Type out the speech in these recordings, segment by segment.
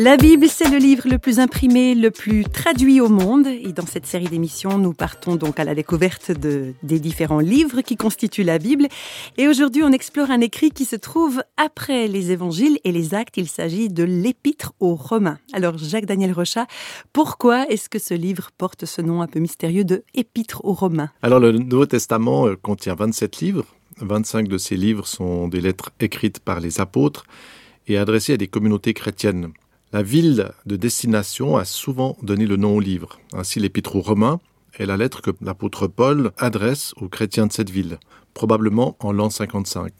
La Bible, c'est le livre le plus imprimé, le plus traduit au monde. Et dans cette série d'émissions, nous partons donc à la découverte de, des différents livres qui constituent la Bible. Et aujourd'hui, on explore un écrit qui se trouve après les évangiles et les actes. Il s'agit de l'Épître aux Romains. Alors, Jacques-Daniel Rochat, pourquoi est-ce que ce livre porte ce nom un peu mystérieux de Épître aux Romains? Alors, le Nouveau Testament euh, contient 27 livres. 25 de ces livres sont des lettres écrites par les apôtres et adressées à des communautés chrétiennes. La ville de destination a souvent donné le nom au livre. Ainsi, l'épître aux Romains est la lettre que l'apôtre Paul adresse aux chrétiens de cette ville probablement en l'an 55.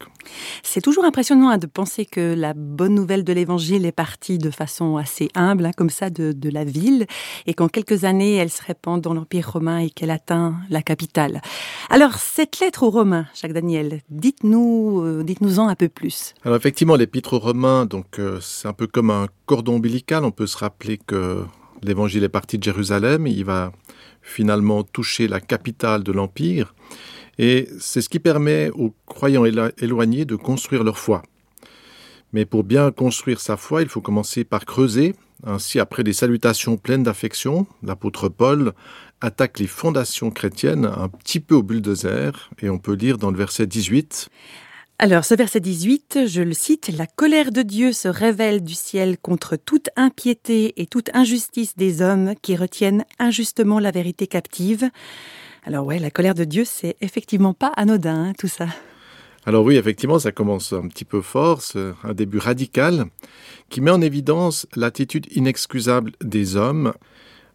C'est toujours impressionnant hein, de penser que la bonne nouvelle de l'Évangile est partie de façon assez humble, hein, comme ça, de, de, la ville, et qu'en quelques années, elle se répand dans l'Empire romain et qu'elle atteint la capitale. Alors, cette lettre aux Romains, Jacques Daniel, dites-nous, euh, dites-nous-en un peu plus. Alors, effectivement, l'Épître aux Romains, donc, euh, c'est un peu comme un cordon ombilical. On peut se rappeler que l'Évangile est parti de Jérusalem, il va finalement toucher la capitale de l'Empire. Et c'est ce qui permet aux croyants éloignés de construire leur foi. Mais pour bien construire sa foi, il faut commencer par creuser. Ainsi, après des salutations pleines d'affection, l'apôtre Paul attaque les fondations chrétiennes un petit peu au bulldozer, et on peut lire dans le verset 18. Alors, ce verset 18, je le cite, La colère de Dieu se révèle du ciel contre toute impiété et toute injustice des hommes qui retiennent injustement la vérité captive. Alors ouais, la colère de Dieu, c'est effectivement pas anodin, hein, tout ça. Alors oui, effectivement, ça commence un petit peu fort, un début radical, qui met en évidence l'attitude inexcusable des hommes,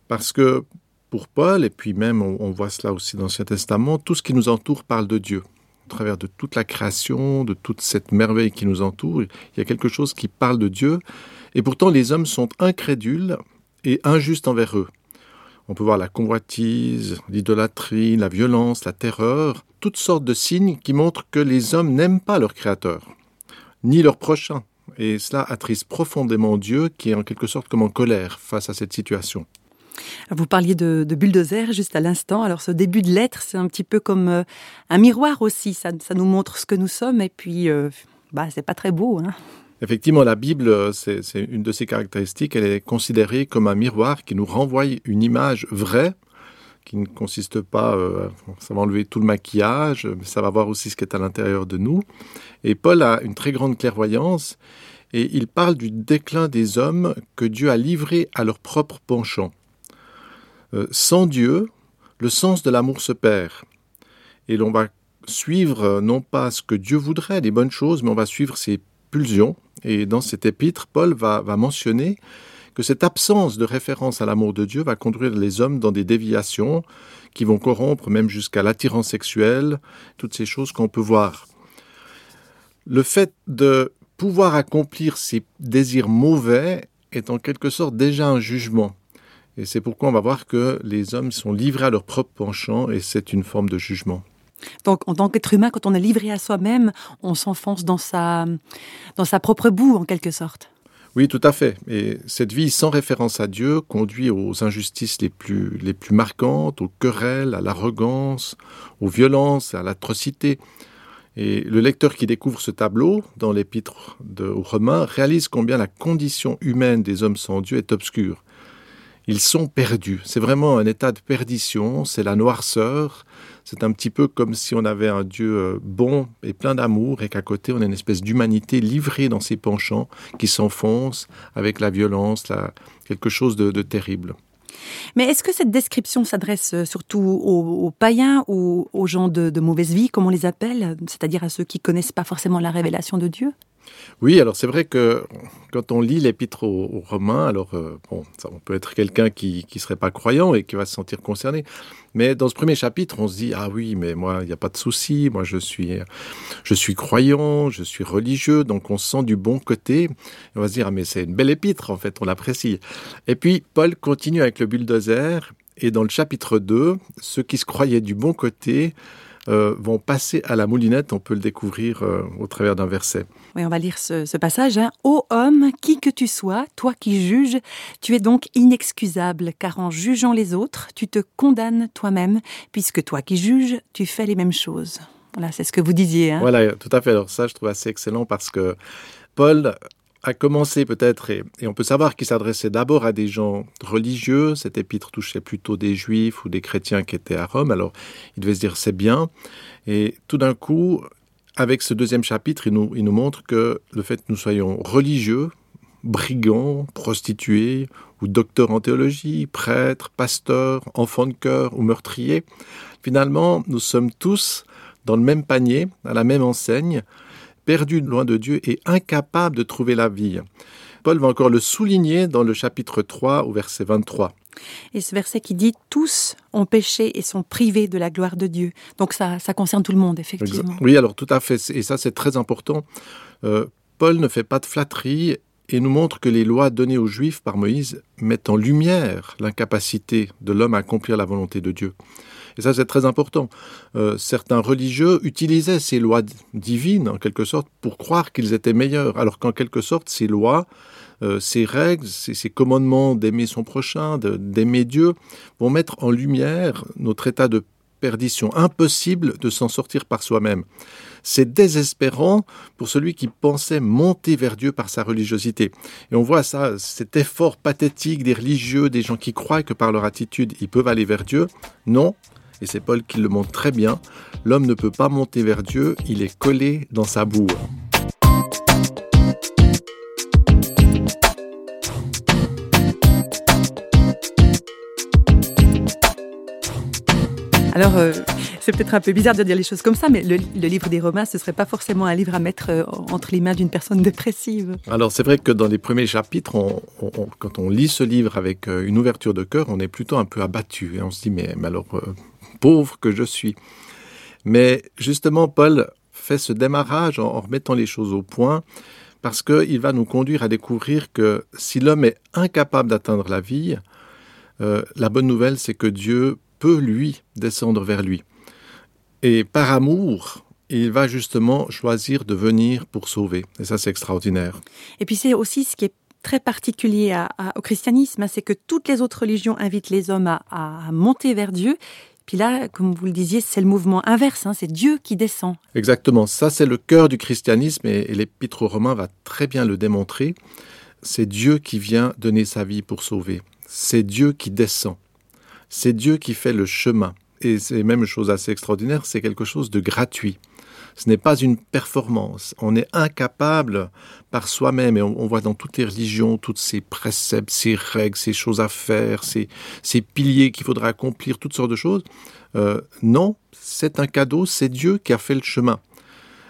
parce que pour Paul, et puis même on, voit cela aussi dans l'Ancien Testament, tout ce qui nous entoure parle de Dieu. Au travers de toute la création, de toute cette merveille qui nous entoure, il y a quelque chose qui parle de Dieu, et pourtant les hommes sont incrédules et injustes envers eux. On peut voir la convoitise, l'idolâtrie, la violence, la terreur, toutes sortes de signes qui montrent que les hommes n'aiment pas leur Créateur, ni leur prochain. Et cela attriste profondément Dieu qui est en quelque sorte comme en colère face à cette situation. Vous parliez de, de bulldozer juste à l'instant. Alors ce début de lettre, c'est un petit peu comme euh, un miroir aussi. Ça, nous montre ce que nous sommes et puis, euh, bah, c'est pas très beau. Hein Effectivement, la Bible, c'est une de ses caractéristiques. Elle est considérée comme un miroir qui nous renvoie une image vraie, qui ne consiste pas, euh, ça va enlever tout le maquillage, mais ça va voir aussi ce qui est à l'intérieur de nous. Et Paul a une très grande clairvoyance et il parle du déclin des hommes que Dieu a livrés à leur propre penchant. Euh, sans Dieu, le sens de l'amour se perd. Et l'on va suivre euh, non pas ce que Dieu voudrait, les bonnes choses, mais on va suivre ses pulsions, et dans cet épître, Paul va, va mentionner que cette absence de référence à l'amour de Dieu va conduire les hommes dans des déviations qui vont corrompre même jusqu'à l'attirance sexuelle, toutes ces choses qu'on peut voir. Le fait de pouvoir accomplir ces désirs mauvais est en quelque sorte déjà un jugement. Et c'est pourquoi on va voir que les hommes sont livrés à leur propre penchant et c'est une forme de jugement. Donc, en tant qu'être humain, quand on est livré à soi-même, on s'enfonce dans sa, dans sa propre boue, en quelque sorte. Oui, tout à fait. Et cette vie sans référence à Dieu conduit aux injustices les plus, les plus marquantes, aux querelles, à l'arrogance, aux violences, à l'atrocité. Et le lecteur qui découvre ce tableau dans l'épître aux Romains réalise combien la condition humaine des hommes sans Dieu est obscure. Ils sont perdus. C'est vraiment un état de perdition, c'est la noirceur, c'est un petit peu comme si on avait un Dieu euh, bon et plein d'amour et qu'à côté on a une espèce d'humanité livrée dans ses penchants qui s'enfonce avec la violence, quelque chose de, terrible. Mais est-ce que cette description s'adresse euh, surtout aux, aux, païens ou aux gens de, de mauvaise vie, comme on les appelle, c'est-à-dire à ceux qui connaissent pas forcément la révélation de Dieu? Oui, alors c'est vrai que quand on lit l'épître aux, Romains, alors euh, bon, ça, on peut être quelqu'un qui ne serait pas croyant et qui va se sentir concerné. Mais dans ce premier chapitre, on se dit ah oui, mais moi il n'y a pas de souci, moi je suis je suis croyant, je suis religieux, donc on se sent du bon côté. on va se dire ah mais c'est une belle épître en fait, on l'apprécie. Et puis Paul continue avec le bulldozer et dans le chapitre 2, ceux qui se croyaient du bon côté euh, vont passer à la moulinette. On peut le découvrir euh, au travers d'un verset. Oui, on va lire ce, passage. Hein. Ô homme, qui que tu sois, toi qui juges, tu es donc inexcusable, car en jugeant les autres, tu te condamnes toi-même, puisque toi qui juges, tu fais les mêmes choses. Voilà, c'est ce que vous disiez. Hein. Voilà, tout à fait. Alors ça, je trouve assez excellent parce que Paul a commencé peut-être, et, on peut savoir qu'il s'adressait d'abord à des gens religieux, cet épître touchait plutôt des juifs ou des chrétiens qui étaient à Rome, alors il devait se dire c'est bien, et tout d'un coup, avec ce deuxième chapitre, il nous, il nous montre que le fait que nous soyons religieux, brigands, prostituées, ou docteurs en théologie, prêtres, pasteurs, enfants de cœur ou meurtriers, finalement, nous sommes tous dans le même panier, à la même enseigne, perdu loin de Dieu et incapable de trouver la vie. Paul va encore le souligner dans le chapitre 3 au verset 23. Et ce verset qui dit Tous ont péché et sont privés de la gloire de Dieu. Donc ça, ça concerne tout le monde, effectivement. Oui, alors tout à fait. Et ça, c'est très important. Euh, Paul ne fait pas de flatterie et nous montre que les lois données aux Juifs par Moïse mettent en lumière l'incapacité de l'homme à accomplir la volonté de Dieu. Et ça, c'est très important. Euh, certains religieux utilisaient ces lois divines, en quelque sorte, pour croire qu'ils étaient meilleurs, alors qu'en quelque sorte, ces lois, euh, ces règles, ces, commandements d'aimer son prochain, d'aimer Dieu, vont mettre en lumière notre état de perdition, impossible de s'en sortir par soi-même. C'est désespérant pour celui qui pensait monter vers Dieu par sa religiosité. Et on voit ça, cet effort pathétique des religieux, des gens qui croient que par leur attitude, ils peuvent aller vers Dieu. Non, et c'est Paul qui le montre très bien, l'homme ne peut pas monter vers Dieu, il est collé dans sa boue. Alors, euh, c'est peut-être un peu bizarre de dire les choses comme ça, mais le, livre des Romains, ce serait pas forcément un livre à mettre euh, entre les mains d'une personne dépressive. Alors, c'est vrai que dans les premiers chapitres, quand on lit ce livre avec euh, une ouverture de cœur, on est plutôt un peu abattu. Et on se dit, mais, mais alors, pauvre que je suis. Mais justement, Paul fait ce démarrage en, remettant les choses au point, parce qu'il va nous conduire à découvrir que si l'homme est incapable d'atteindre la vie, euh, la bonne nouvelle, c'est que Dieu peut, lui, descendre vers lui. Et par amour, il va justement choisir de venir pour sauver. Et ça, c'est extraordinaire. Et puis c'est aussi ce qui est très particulier au christianisme, hein, c'est que toutes les autres religions invitent les hommes à monter vers Dieu, puis là, comme vous le disiez, c'est le mouvement inverse, hein, c'est Dieu qui descend. Exactement, ça c'est le cœur du christianisme et, l'épître aux Romains va très bien le démontrer. C'est Dieu qui vient donner sa vie pour sauver. C'est Dieu qui descend. C'est Dieu qui fait le chemin. Et c'est même chose assez extraordinaire, c'est quelque chose de gratuit. Ce n'est pas une performance. On est incapable par soi-même, et on, voit dans toutes les religions, toutes ces préceptes, ces règles, ces choses à faire, ces, ces piliers qu'il faudra accomplir, toutes sortes de choses. Euh, non, c'est un cadeau, c'est Dieu qui a fait le chemin.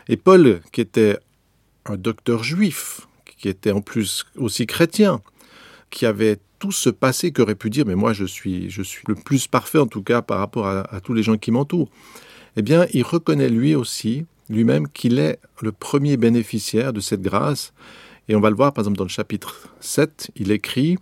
Et Paul, qui était un docteur juif, qui était en plus aussi chrétien, qui avait tout ce passé qu'aurait pu dire, mais moi je suis, je suis le plus parfait en tout cas par rapport à, à tous les gens qui m'entourent, eh bien il reconnaît lui aussi lui-même qu'il est le premier bénéficiaire de cette grâce. Et on va le voir, par exemple, dans le chapitre 7, il écrit...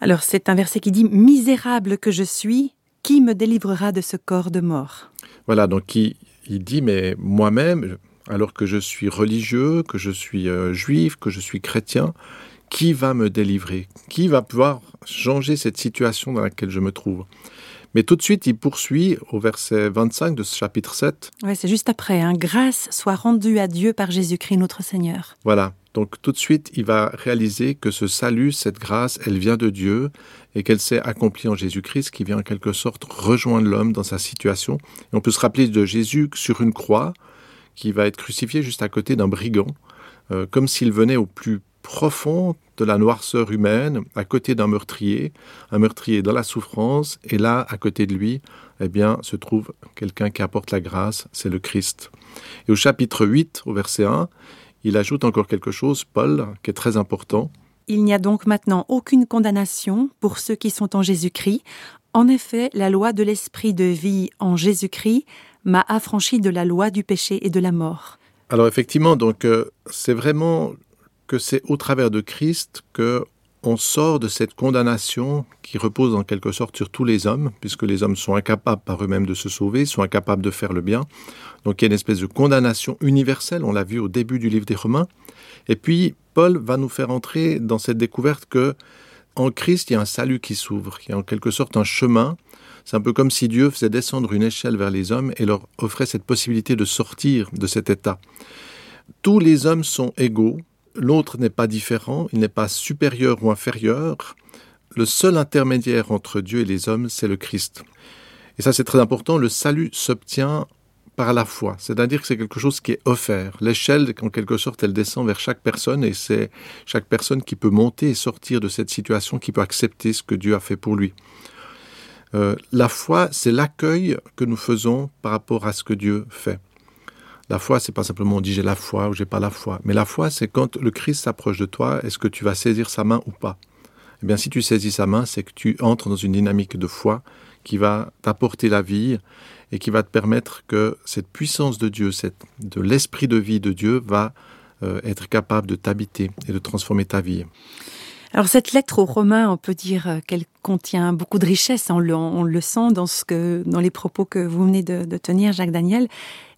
Alors c'est un verset qui dit ⁇ Misérable que je suis, qui me délivrera de ce corps de mort ?⁇ Voilà, donc il, dit, mais moi-même, alors que je suis religieux, que je suis euh, juif, que je suis chrétien, qui va me délivrer? Qui va pouvoir changer cette situation dans laquelle je me trouve? Mais tout de suite, il poursuit au verset 25 de ce chapitre 7. Oui, c'est juste après. Hein. Grâce soit rendue à Dieu par Jésus-Christ notre Seigneur. Voilà. Donc tout de suite, il va réaliser que ce salut, cette grâce, elle vient de Dieu et qu'elle s'est accomplie en Jésus-Christ, qui vient en quelque sorte rejoindre l'homme dans sa situation. Et on peut se rappeler de Jésus sur une croix, qui va être crucifié juste à côté d'un brigand, euh, comme s'il venait au plus profond de la noirceur humaine, à côté d'un meurtrier, un meurtrier dans la souffrance, et là, à côté de lui, eh bien, se trouve quelqu'un qui apporte la grâce, c'est le Christ. Et au chapitre 8, au verset 1, il ajoute encore quelque chose, Paul, qui est très important. Il n'y a donc maintenant aucune condamnation pour ceux qui sont en Jésus-Christ. En effet, la loi de l'esprit de vie en Jésus-Christ m'a affranchi de la loi du péché et de la mort. Alors effectivement, donc euh, c'est vraiment que c'est au travers de Christ que on sort de cette condamnation qui repose en quelque sorte sur tous les hommes, puisque les hommes sont incapables par eux-mêmes de se sauver, sont incapables de faire le bien. Donc il y a une espèce de condamnation universelle, on l'a vu au début du livre des Romains. Et puis Paul va nous faire entrer dans cette découverte que en Christ, il y a un salut qui s'ouvre, il y a en quelque sorte un chemin. C'est un peu comme si Dieu faisait descendre une échelle vers les hommes et leur offrait cette possibilité de sortir de cet état. Tous les hommes sont égaux, l'autre n'est pas différent, il n'est pas supérieur ou inférieur. Le seul intermédiaire entre Dieu et les hommes, c'est le Christ. Et ça, c'est très important. Le salut s'obtient par la foi. C'est-à-dire que c'est quelque chose qui est offert. L'échelle, en quelque sorte, elle descend vers chaque personne et c'est chaque personne qui peut monter et sortir de cette situation, qui peut accepter ce que Dieu a fait pour lui. Euh, la foi, c'est l'accueil que nous faisons par rapport à ce que Dieu fait. La foi, c'est pas simplement on dit j'ai la foi ou j'ai pas la foi, mais la foi, c'est quand le Christ s'approche de toi, est-ce que tu vas saisir sa main ou pas? Eh bien, si tu saisis sa main, c'est que tu entres dans une dynamique de foi qui va t'apporter la vie et qui va te permettre que cette puissance de Dieu, cette, de l'esprit de vie de Dieu va euh, être capable de t'habiter et de transformer ta vie. Alors cette lettre aux Romains, on peut dire euh, qu'elle contient beaucoup de richesse. On le, on le, sent dans les propos que vous venez de, tenir, Jacques Daniel.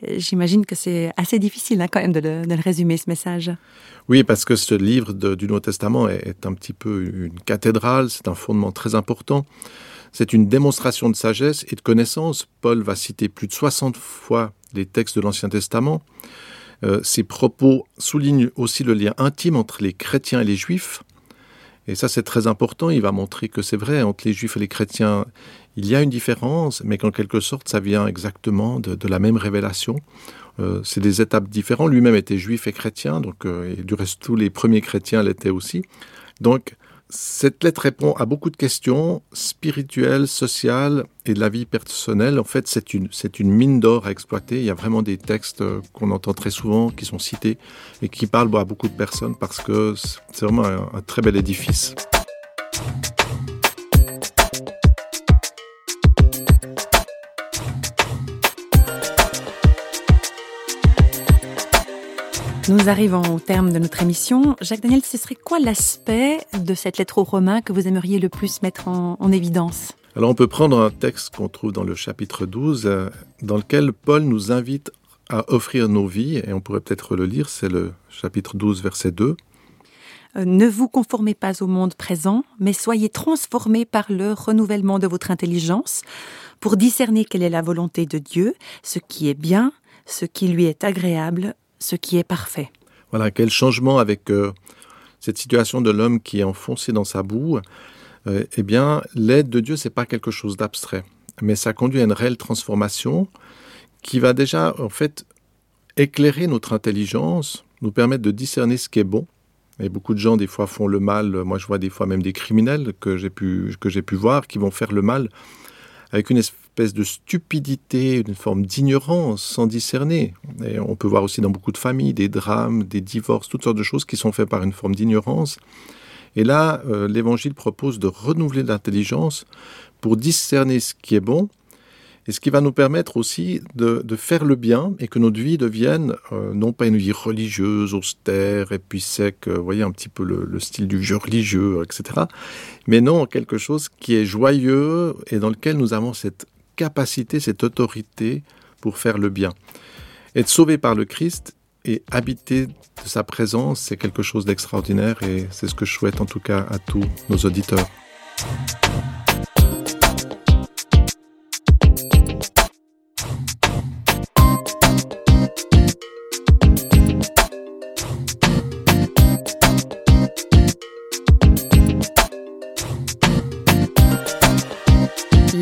Euh, j'imagine que c'est assez difficile hein, quand même de le, résumer ce message. Oui, parce que ce livre du Nouveau Testament est, un petit peu une cathédrale. C'est un fondement très important. C'est une démonstration de sagesse et de connaissance. Paul va citer plus de 60 fois les textes de l'Ancien Testament. Euh, ces propos soulignent aussi le lien intime entre les chrétiens et les juifs. Et ça, c'est très important. Il va montrer que c'est vrai, entre les juifs et les chrétiens, il y a une différence, mais qu'en quelque sorte, ça vient exactement de, la même révélation. Euh, c'est des étapes différentes. Lui-même était juif et chrétien, donc euh, et du reste, tous les premiers chrétiens l'étaient aussi. Donc, cette lettre répond à beaucoup de questions spirituelles, sociales et de la vie personnelle. En fait, c'est une, c'est une mine d'or à exploiter. Il y a vraiment des textes qu'on entend très souvent, qui sont cités et qui parlent à beaucoup de personnes parce que c'est vraiment un, un très bel édifice. Nous arrivons au terme de notre émission. Jacques Daniel, ce serait quoi l'aspect de cette lettre aux Romains que vous aimeriez le plus mettre en, en évidence Alors on peut prendre un texte qu'on trouve dans le chapitre 12, euh, dans lequel Paul nous invite à offrir nos vies, et on pourrait peut-être le lire, c'est le chapitre 12, verset 2. Euh, ne vous conformez pas au monde présent, mais soyez transformés par le renouvellement de votre intelligence pour discerner quelle est la volonté de Dieu, ce qui est bien, ce qui lui est agréable, ce qui est parfait. Voilà, quel changement avec euh, cette situation de l'homme qui est enfoncé dans sa boue. Euh, eh bien, l'aide de Dieu, c'est pas quelque chose d'abstrait, mais ça conduit à une réelle transformation qui va déjà, en fait, éclairer notre intelligence, nous permettre de discerner ce qui est bon. Et beaucoup de gens, des fois, font le mal. Moi, je vois des fois même des criminels que j'ai pu, que j'ai pu voir qui vont faire le mal avec une espèce de stupidité, une forme d'ignorance sans discerner. On peut voir aussi dans beaucoup de familles des drames, des divorces, toutes sortes de choses qui sont faites par une forme d'ignorance. Et là, euh, l'Évangile propose de renouveler l'intelligence pour discerner ce qui est bon et ce qui va nous permettre aussi de, de faire le bien et que notre vie devienne euh, non pas une vie religieuse, austère et puis sec, euh, voyez un petit peu le, le style du jeu religieux, etc. Mais non, quelque chose qui est joyeux et dans lequel nous avons cette capacité, cette autorité pour faire le bien. Être sauvé par le Christ et habiter de sa présence, c'est quelque chose d'extraordinaire et c'est ce que je souhaite en tout cas à tous nos auditeurs.